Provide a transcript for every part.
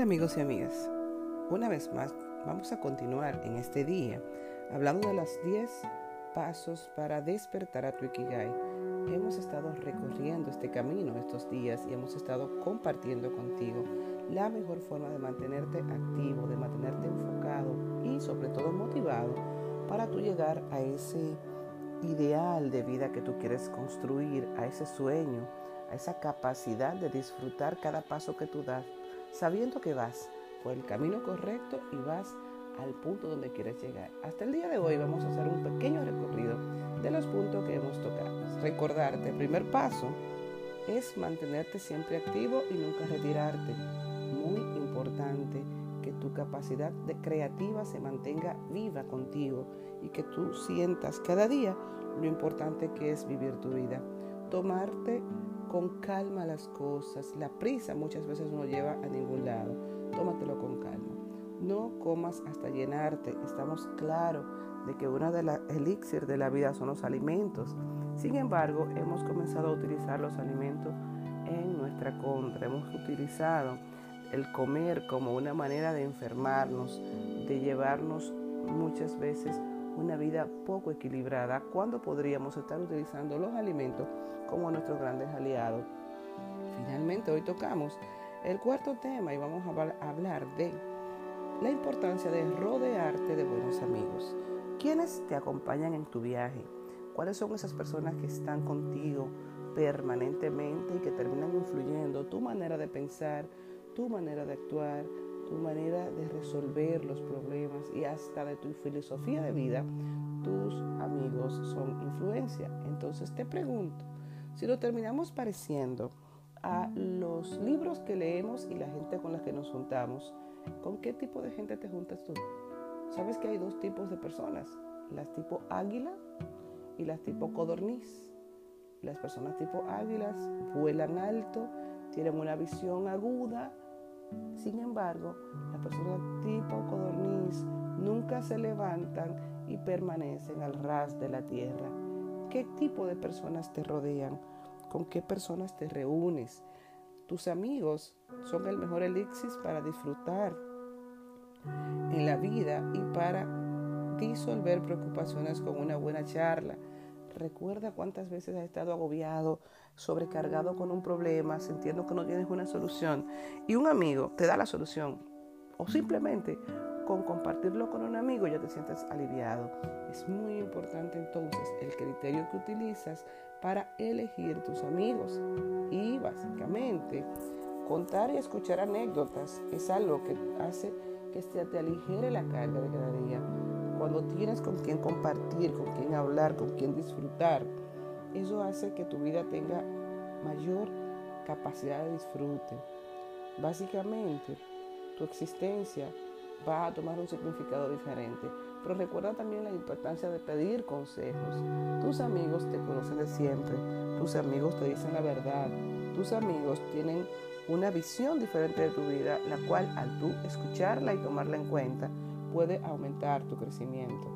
Amigos y amigas, una vez más vamos a continuar en este día hablando de los 10 pasos para despertar a tu Ikigai. Hemos estado recorriendo este camino estos días y hemos estado compartiendo contigo la mejor forma de mantenerte activo, de mantenerte enfocado y sobre todo motivado para tú llegar a ese ideal de vida que tú quieres construir, a ese sueño, a esa capacidad de disfrutar cada paso que tú das sabiendo que vas por el camino correcto y vas al punto donde quieres llegar. Hasta el día de hoy vamos a hacer un pequeño recorrido de los puntos que hemos tocado. Recordarte, el primer paso es mantenerte siempre activo y nunca retirarte. Muy importante que tu capacidad de creativa se mantenga viva contigo y que tú sientas cada día lo importante que es vivir tu vida. Tomarte con calma las cosas. La prisa muchas veces no lleva a ningún lado. Tómatelo con calma. No comas hasta llenarte. Estamos claros de que una de las elixir de la vida son los alimentos. Sin embargo, hemos comenzado a utilizar los alimentos en nuestra contra. Hemos utilizado el comer como una manera de enfermarnos, de llevarnos muchas veces una vida poco equilibrada, cuando podríamos estar utilizando los alimentos como nuestros grandes aliados. Finalmente, hoy tocamos el cuarto tema y vamos a hablar de la importancia de rodearte de buenos amigos. ¿Quiénes te acompañan en tu viaje? ¿Cuáles son esas personas que están contigo permanentemente y que terminan influyendo tu manera de pensar, tu manera de actuar, tu manera de resolver los problemas y hasta de tu filosofía de vida, tus amigos son influencia. Entonces te pregunto, si lo terminamos pareciendo a los libros que leemos y la gente con la que nos juntamos, ¿con qué tipo de gente te juntas tú? Sabes que hay dos tipos de personas, las tipo águila y las tipo codorniz. Las personas tipo águilas vuelan alto, tienen una visión aguda, sin embargo, las personas tipo codorniz nunca se levantan y permanecen al ras de la tierra. ¿Qué tipo de personas te rodean? ¿Con qué personas te reúnes? Tus amigos son el mejor elixir para disfrutar en la vida y para disolver preocupaciones con una buena charla. Recuerda cuántas veces has estado agobiado, sobrecargado con un problema, sintiendo que no tienes una solución y un amigo te da la solución o simplemente con compartirlo con un amigo ya te sientes aliviado. Es muy importante entonces el criterio que utilizas para elegir tus amigos y básicamente contar y escuchar anécdotas es algo que hace que se te aligere la carga de cada día. Cuando tienes con quien compartir, con quien hablar, con quien disfrutar, eso hace que tu vida tenga mayor capacidad de disfrute. Básicamente, tu existencia va a tomar un significado diferente. Pero recuerda también la importancia de pedir consejos. Tus amigos te conocen de siempre. Tus amigos te dicen la verdad. Tus amigos tienen una visión diferente de tu vida, la cual al tú escucharla y tomarla en cuenta puede aumentar tu crecimiento.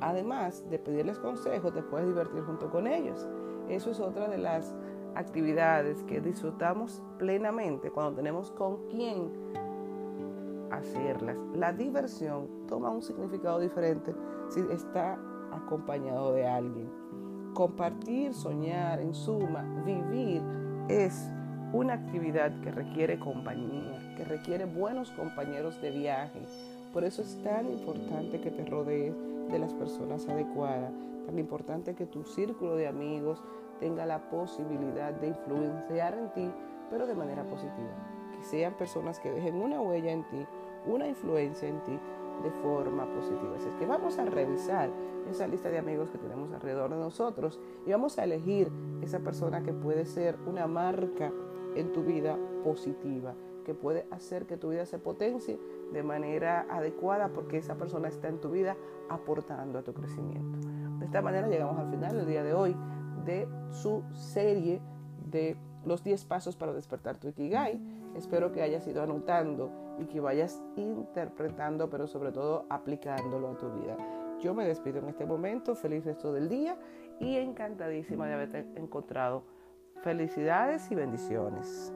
Además de pedirles consejos, te puedes divertir junto con ellos. Eso es otra de las actividades que disfrutamos plenamente cuando tenemos con quién hacerlas. La diversión toma un significado diferente si está acompañado de alguien. Compartir, soñar, en suma, vivir es una actividad que requiere compañía, que requiere buenos compañeros de viaje. Por eso es tan importante que te rodees de las personas adecuadas, tan importante que tu círculo de amigos tenga la posibilidad de influenciar en ti, pero de manera positiva. Que sean personas que dejen una huella en ti, una influencia en ti de forma positiva. Así es que vamos a revisar esa lista de amigos que tenemos alrededor de nosotros y vamos a elegir esa persona que puede ser una marca en tu vida positiva, que puede hacer que tu vida se potencie de manera adecuada porque esa persona está en tu vida aportando a tu crecimiento. De esta manera llegamos al final del día de hoy de su serie de los 10 pasos para despertar tu Ikigai. Espero que hayas ido anotando y que vayas interpretando, pero sobre todo aplicándolo a tu vida. Yo me despido en este momento, feliz resto del día y encantadísima de haberte encontrado. Felicidades y bendiciones.